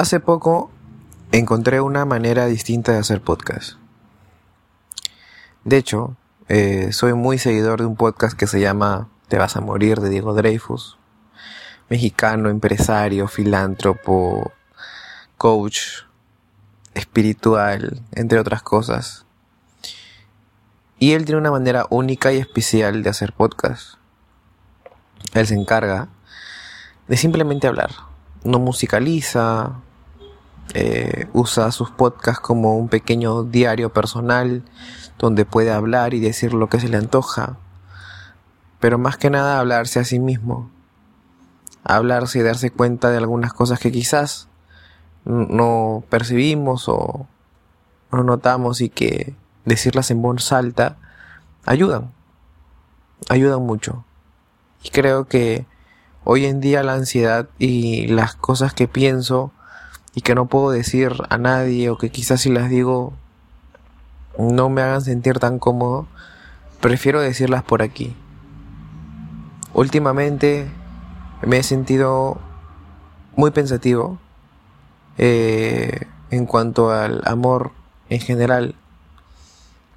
Hace poco encontré una manera distinta de hacer podcast. De hecho, eh, soy muy seguidor de un podcast que se llama Te vas a morir de Diego Dreyfus, mexicano, empresario, filántropo, coach, espiritual, entre otras cosas. Y él tiene una manera única y especial de hacer podcast. Él se encarga de simplemente hablar. No musicaliza, eh, usa sus podcasts como un pequeño diario personal donde puede hablar y decir lo que se le antoja. Pero más que nada hablarse a sí mismo. Hablarse y darse cuenta de algunas cosas que quizás no percibimos o no notamos y que decirlas en voz alta ayudan. Ayudan mucho. Y creo que hoy en día la ansiedad y las cosas que pienso y que no puedo decir a nadie o que quizás si las digo no me hagan sentir tan cómodo, prefiero decirlas por aquí. Últimamente me he sentido muy pensativo eh, en cuanto al amor en general.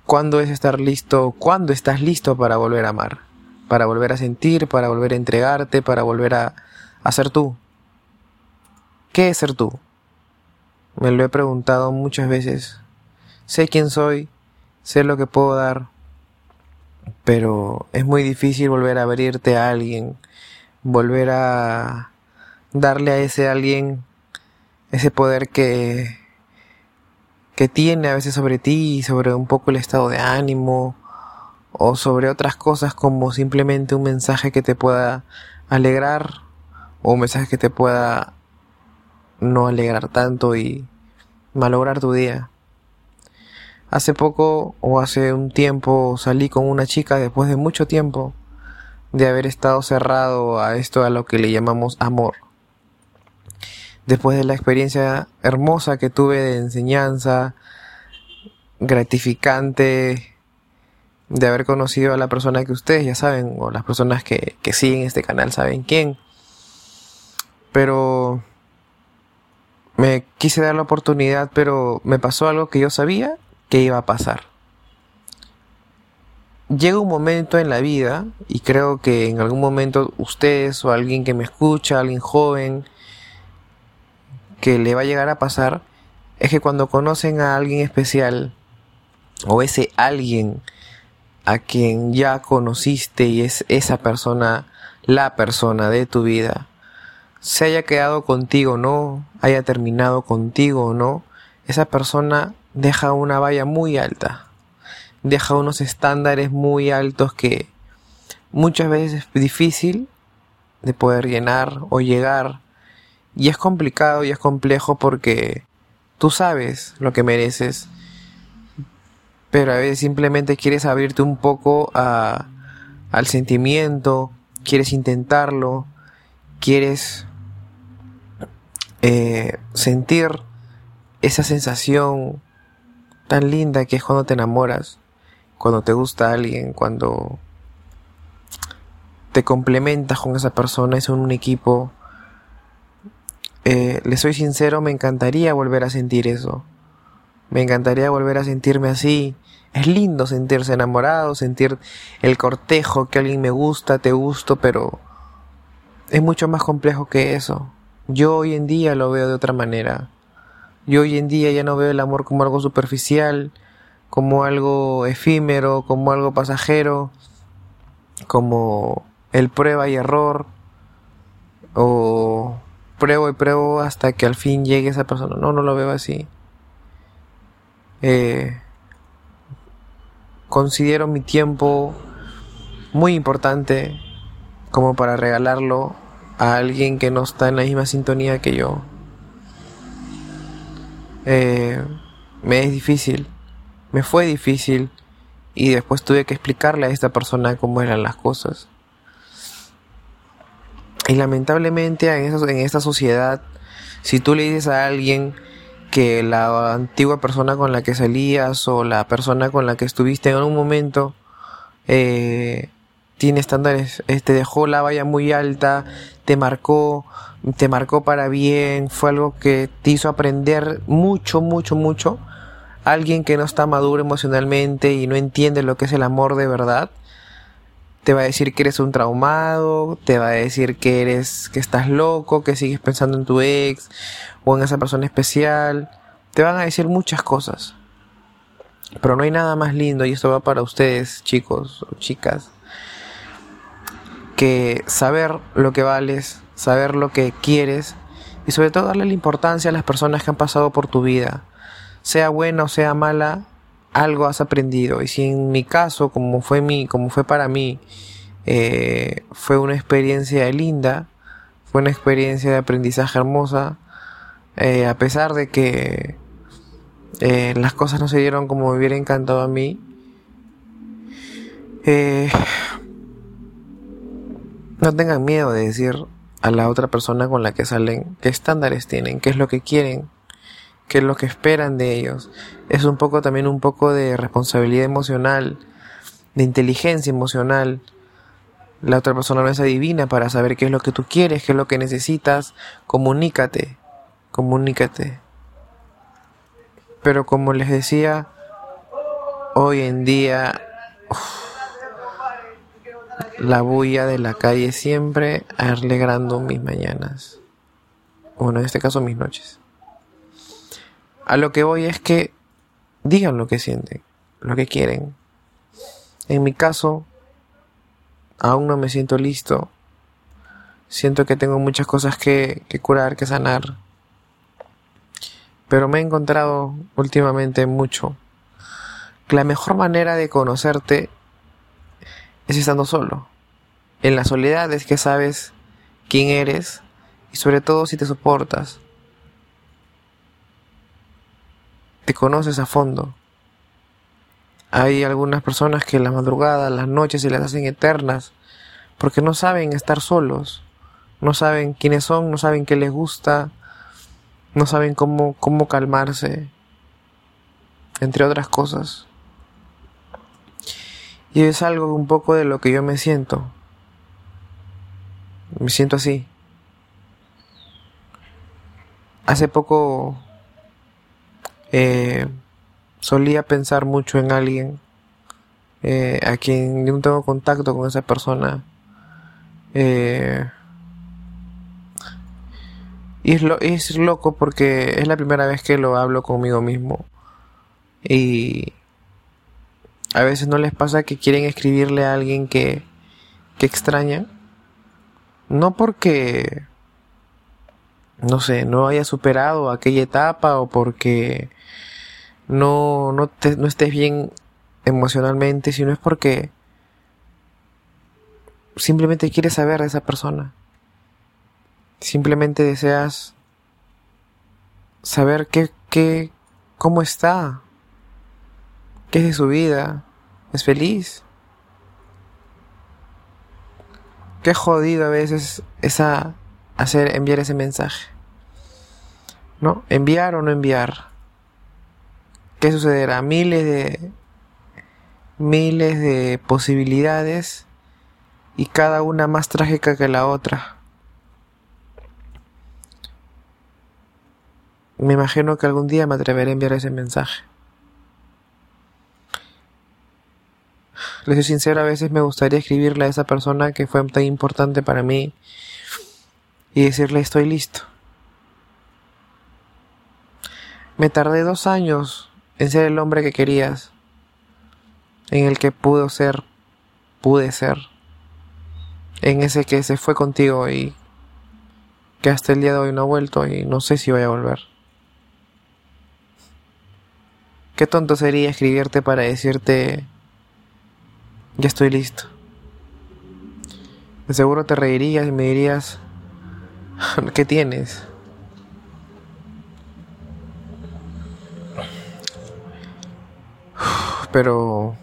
¿Cuándo es estar listo? ¿Cuándo estás listo para volver a amar? Para volver a sentir, para volver a entregarte, para volver a, a ser tú. ¿Qué es ser tú? Me lo he preguntado muchas veces. Sé quién soy, sé lo que puedo dar, pero es muy difícil volver a abrirte a alguien, volver a darle a ese alguien ese poder que, que tiene a veces sobre ti, sobre un poco el estado de ánimo, o sobre otras cosas como simplemente un mensaje que te pueda alegrar, o un mensaje que te pueda no alegrar tanto y malograr tu día. Hace poco o hace un tiempo salí con una chica después de mucho tiempo de haber estado cerrado a esto a lo que le llamamos amor. Después de la experiencia hermosa que tuve de enseñanza, gratificante, de haber conocido a la persona que ustedes ya saben, o las personas que, que siguen este canal saben quién. Pero me quise dar la oportunidad, pero me pasó algo que yo sabía que iba a pasar. Llega un momento en la vida, y creo que en algún momento ustedes o alguien que me escucha, alguien joven, que le va a llegar a pasar, es que cuando conocen a alguien especial, o ese alguien a quien ya conociste y es esa persona, la persona de tu vida, se haya quedado contigo o no, haya terminado contigo o no, esa persona deja una valla muy alta, deja unos estándares muy altos que muchas veces es difícil de poder llenar o llegar. Y es complicado y es complejo porque tú sabes lo que mereces, pero a veces simplemente quieres abrirte un poco a, al sentimiento, quieres intentarlo, quieres eh, sentir esa sensación tan linda que es cuando te enamoras, cuando te gusta alguien, cuando te complementas con esa persona, es un equipo. Eh, le soy sincero, me encantaría volver a sentir eso. Me encantaría volver a sentirme así. Es lindo sentirse enamorado, sentir el cortejo, que alguien me gusta, te gusto, pero es mucho más complejo que eso. Yo hoy en día lo veo de otra manera. Yo hoy en día ya no veo el amor como algo superficial, como algo efímero, como algo pasajero, como el prueba y error, o pruebo y pruebo hasta que al fin llegue esa persona. No, no lo veo así. Eh, considero mi tiempo muy importante como para regalarlo a alguien que no está en la misma sintonía que yo. Eh, me es difícil, me fue difícil y después tuve que explicarle a esta persona cómo eran las cosas. Y lamentablemente en, en esta sociedad, si tú le dices a alguien que la antigua persona con la que salías o la persona con la que estuviste en un momento eh, tiene estándares, te este, dejó la valla muy alta, te marcó, te marcó para bien, fue algo que te hizo aprender mucho, mucho, mucho. Alguien que no está maduro emocionalmente y no entiende lo que es el amor de verdad, te va a decir que eres un traumado, te va a decir que eres, que estás loco, que sigues pensando en tu ex o en esa persona especial. Te van a decir muchas cosas. Pero no hay nada más lindo, y esto va para ustedes, chicos o chicas, que saber lo que vales, saber lo que quieres y sobre todo darle la importancia a las personas que han pasado por tu vida. Sea buena o sea mala, algo has aprendido. Y si en mi caso, como fue, mi, como fue para mí, eh, fue una experiencia linda, fue una experiencia de aprendizaje hermosa, eh, a pesar de que eh, las cosas no se dieron como me hubiera encantado a mí. No tengan miedo de decir a la otra persona con la que salen qué estándares tienen, qué es lo que quieren, qué es lo que esperan de ellos. Es un poco también un poco de responsabilidad emocional, de inteligencia emocional. La otra persona no es adivina para saber qué es lo que tú quieres, qué es lo que necesitas. Comunícate, comunícate. Pero como les decía, hoy en día la bulla de la calle siempre alegrando mis mañanas. Bueno, en este caso mis noches. A lo que voy es que digan lo que sienten, lo que quieren. En mi caso, aún no me siento listo. Siento que tengo muchas cosas que, que curar, que sanar. Pero me he encontrado últimamente mucho la mejor manera de conocerte es estando solo. En la soledad es que sabes quién eres y sobre todo si te soportas. Te conoces a fondo. Hay algunas personas que la madrugada, las noches se las hacen eternas porque no saben estar solos, no saben quiénes son, no saben qué les gusta, no saben cómo, cómo calmarse, entre otras cosas. Y es algo un poco de lo que yo me siento. Me siento así. Hace poco eh, solía pensar mucho en alguien eh, a quien yo no tengo contacto con esa persona. Eh, y es, lo, es loco porque es la primera vez que lo hablo conmigo mismo. Y a veces no les pasa que quieren escribirle a alguien que, que extrañan no porque, no sé, no haya superado aquella etapa o porque no, no, no estés bien emocionalmente, sino es porque simplemente quieres saber de esa persona. Simplemente deseas saber qué, qué, cómo está, qué es de su vida, es feliz. Qué jodido a veces esa hacer enviar ese mensaje. ¿No? Enviar o no enviar. ¿Qué sucederá? Miles de miles de posibilidades y cada una más trágica que la otra. Me imagino que algún día me atreveré a enviar ese mensaje. Les soy sincero, a veces me gustaría escribirle a esa persona que fue tan importante para mí y decirle estoy listo. Me tardé dos años en ser el hombre que querías, en el que pudo ser, pude ser, en ese que se fue contigo y que hasta el día de hoy no ha vuelto y no sé si voy a volver. Qué tonto sería escribirte para decirte ya estoy listo. De seguro te reirías y me dirías, ¿qué tienes? Pero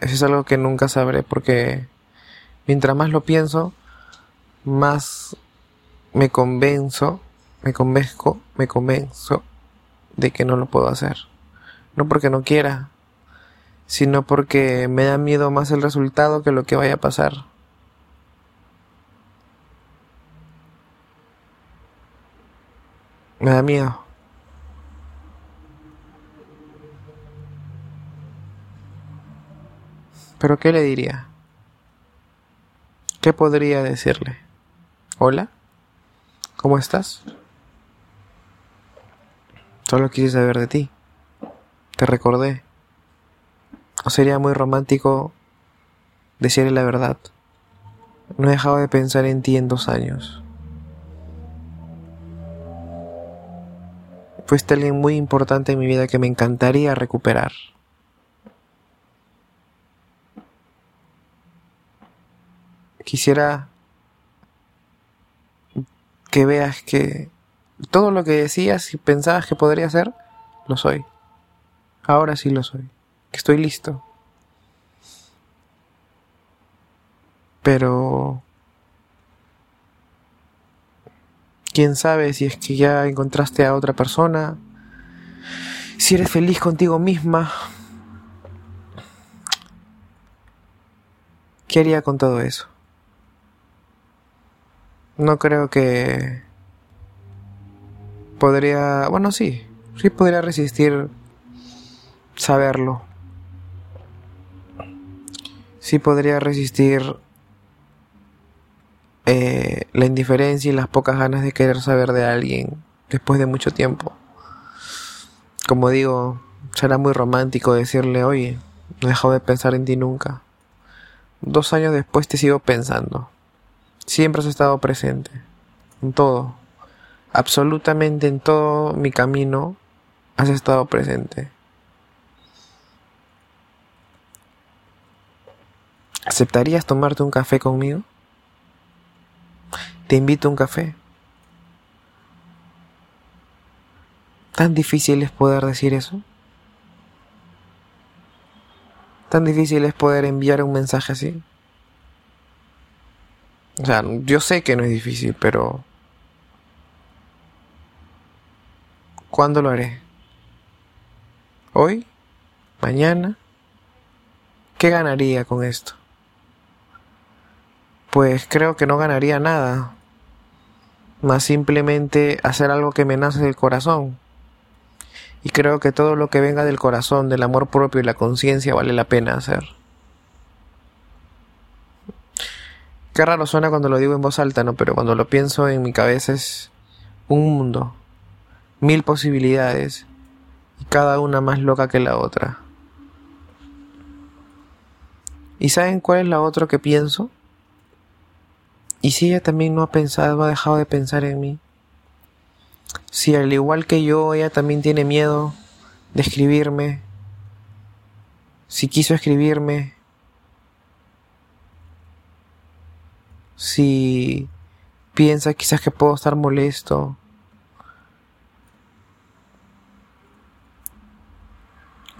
eso es algo que nunca sabré porque mientras más lo pienso, más me convenzo, me convenzco, me convenzo de que no lo puedo hacer. No porque no quiera, sino porque me da miedo más el resultado que lo que vaya a pasar. Me da miedo. Pero ¿qué le diría? ¿Qué podría decirle? Hola, ¿cómo estás? Solo quise saber de ti. Te recordé. ¿O sería muy romántico decirle la verdad? No he dejado de pensar en ti en dos años. Fuiste alguien muy importante en mi vida que me encantaría recuperar. Quisiera que veas que todo lo que decías y pensabas que podría ser, lo soy. Ahora sí lo soy. Que estoy listo. Pero... ¿Quién sabe si es que ya encontraste a otra persona? Si eres feliz contigo misma. ¿Qué haría con todo eso? No creo que podría, bueno, sí, sí podría resistir saberlo. Sí podría resistir eh, la indiferencia y las pocas ganas de querer saber de alguien después de mucho tiempo. Como digo, será muy romántico decirle, oye, no he dejado de pensar en ti nunca. Dos años después te sigo pensando. Siempre has estado presente. En todo absolutamente en todo mi camino has estado presente. ¿Aceptarías tomarte un café conmigo? Te invito a un café. ¿Tan difícil es poder decir eso? ¿Tan difícil es poder enviar un mensaje así? O sea, yo sé que no es difícil, pero ¿Cuándo lo haré? ¿Hoy? ¿Mañana? ¿Qué ganaría con esto? Pues creo que no ganaría nada, más simplemente hacer algo que me nace del corazón. Y creo que todo lo que venga del corazón, del amor propio y la conciencia vale la pena hacer. Qué raro suena cuando lo digo en voz alta, ¿no? Pero cuando lo pienso en mi cabeza es un mundo mil posibilidades y cada una más loca que la otra. ¿Y saben cuál es la otra que pienso? ¿Y si ella también no ha pensado, ha dejado de pensar en mí? Si al igual que yo, ella también tiene miedo de escribirme, si quiso escribirme, si piensa quizás que puedo estar molesto,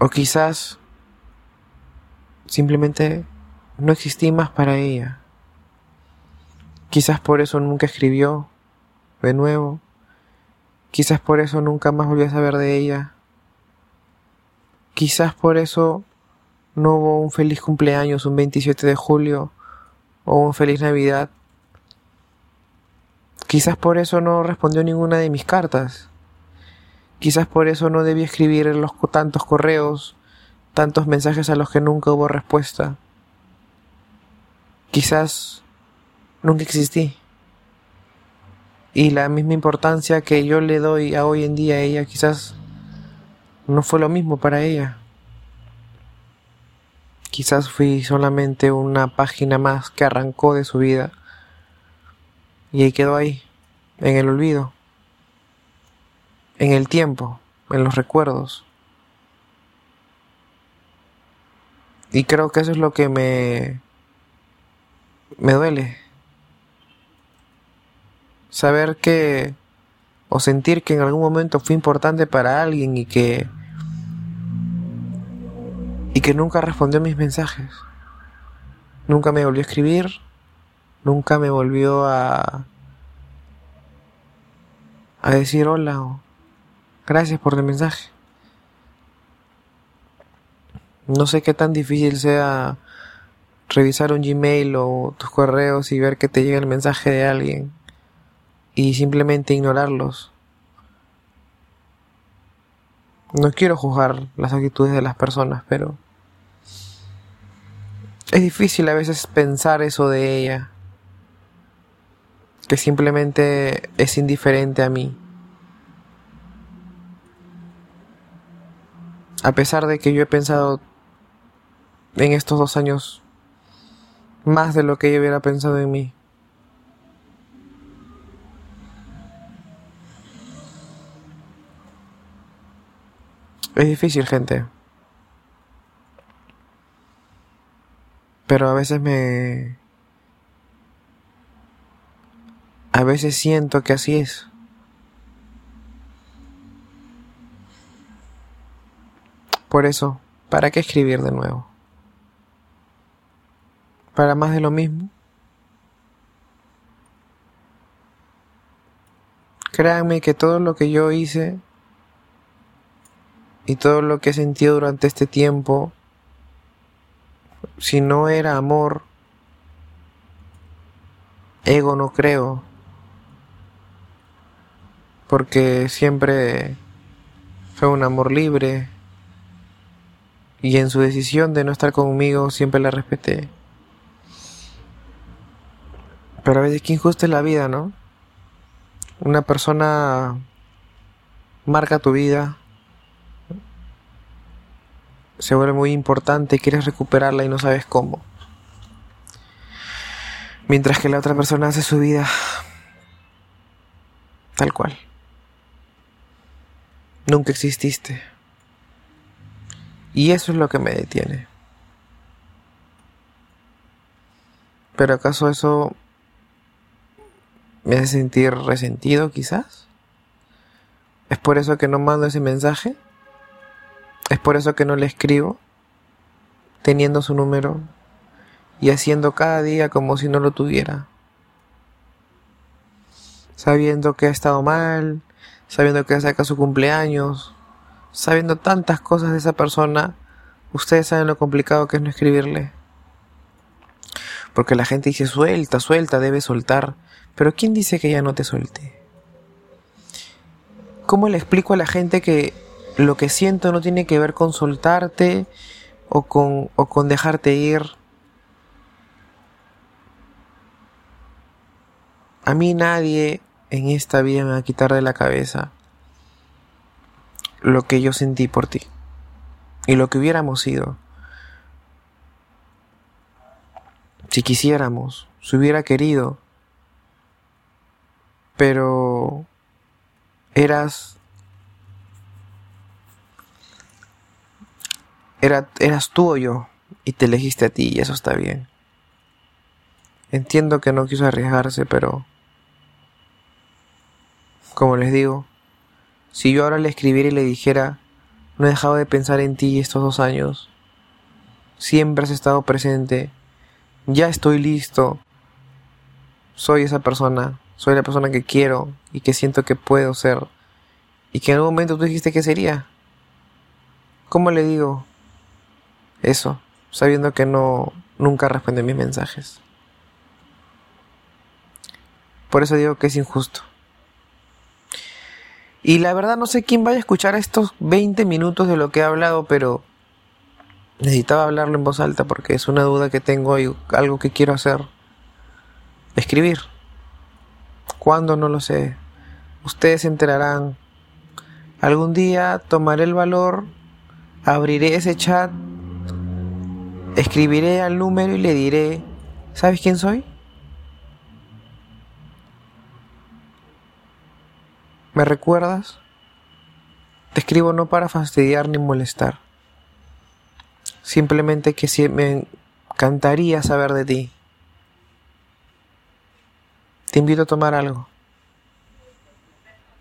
O quizás simplemente no existí más para ella. Quizás por eso nunca escribió de nuevo. Quizás por eso nunca más volví a saber de ella. Quizás por eso no hubo un feliz cumpleaños un 27 de julio o un feliz Navidad. Quizás por eso no respondió ninguna de mis cartas. Quizás por eso no debí escribir los tantos correos, tantos mensajes a los que nunca hubo respuesta. Quizás nunca existí. Y la misma importancia que yo le doy a hoy en día a ella quizás no fue lo mismo para ella. Quizás fui solamente una página más que arrancó de su vida y quedó ahí, en el olvido en el tiempo, en los recuerdos. Y creo que eso es lo que me me duele. Saber que o sentir que en algún momento fue importante para alguien y que y que nunca respondió mis mensajes. Nunca me volvió a escribir, nunca me volvió a a decir hola o Gracias por el mensaje. No sé qué tan difícil sea revisar un Gmail o tus correos y ver que te llega el mensaje de alguien y simplemente ignorarlos. No quiero juzgar las actitudes de las personas, pero es difícil a veces pensar eso de ella, que simplemente es indiferente a mí. A pesar de que yo he pensado en estos dos años más de lo que ella hubiera pensado en mí. Es difícil, gente. Pero a veces me... A veces siento que así es. Por eso, ¿para qué escribir de nuevo? ¿Para más de lo mismo? Créanme que todo lo que yo hice y todo lo que he sentido durante este tiempo, si no era amor, ego no creo, porque siempre fue un amor libre y en su decisión de no estar conmigo siempre la respeté. Pero a veces que injusta es la vida, ¿no? Una persona marca tu vida se vuelve muy importante, quieres recuperarla y no sabes cómo. Mientras que la otra persona hace su vida tal cual. Nunca exististe. Y eso es lo que me detiene. Pero acaso eso me hace sentir resentido quizás? ¿Es por eso que no mando ese mensaje? Es por eso que no le escribo, teniendo su número y haciendo cada día como si no lo tuviera. Sabiendo que ha estado mal, sabiendo que saca su cumpleaños, sabiendo tantas cosas de esa persona, ustedes saben lo complicado que es no escribirle. Porque la gente dice suelta, suelta, debe soltar. Pero ¿quién dice que ya no te suelte? ¿Cómo le explico a la gente que lo que siento no tiene que ver con soltarte o con, o con dejarte ir. A mí nadie en esta vida me va a quitar de la cabeza lo que yo sentí por ti y lo que hubiéramos sido. Si quisiéramos, si hubiera querido, pero eras Era, eras tú o yo y te elegiste a ti y eso está bien. Entiendo que no quiso arriesgarse, pero... Como les digo, si yo ahora le escribiera y le dijera, no he dejado de pensar en ti estos dos años, siempre has estado presente, ya estoy listo, soy esa persona, soy la persona que quiero y que siento que puedo ser, y que en algún momento tú dijiste que sería. ¿Cómo le digo? Eso, sabiendo que no nunca responde mis mensajes. Por eso digo que es injusto. Y la verdad no sé quién vaya a escuchar estos 20 minutos de lo que he hablado, pero necesitaba hablarlo en voz alta porque es una duda que tengo y algo que quiero hacer. Escribir. ¿Cuándo? No lo sé. Ustedes se enterarán. Algún día tomaré el valor, abriré ese chat Escribiré al número y le diré, ¿sabes quién soy? ¿Me recuerdas? Te escribo no para fastidiar ni molestar. Simplemente que me encantaría saber de ti. Te invito a tomar algo.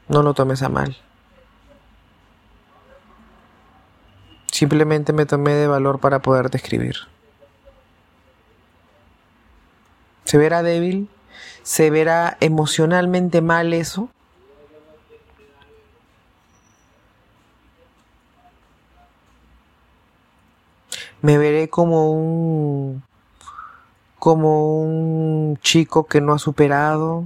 No lo tomes a mal. Simplemente me tomé de valor para poderte escribir. ¿Se verá débil? ¿Se verá emocionalmente mal eso? Me veré como un como un chico que no ha superado,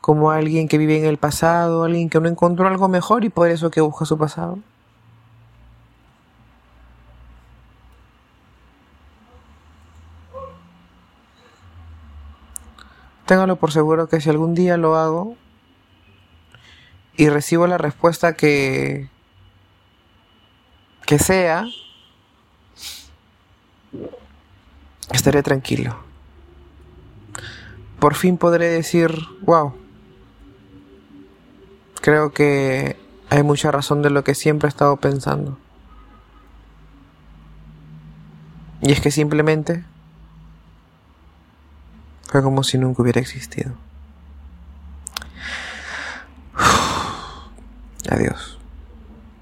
como alguien que vive en el pasado, alguien que no encontró algo mejor y por eso que busca su pasado. Téngalo por seguro que si algún día lo hago y recibo la respuesta que que sea, estaré tranquilo. Por fin podré decir, wow, creo que hay mucha razón de lo que siempre he estado pensando. Y es que simplemente fue como si nunca hubiera existido. Adiós.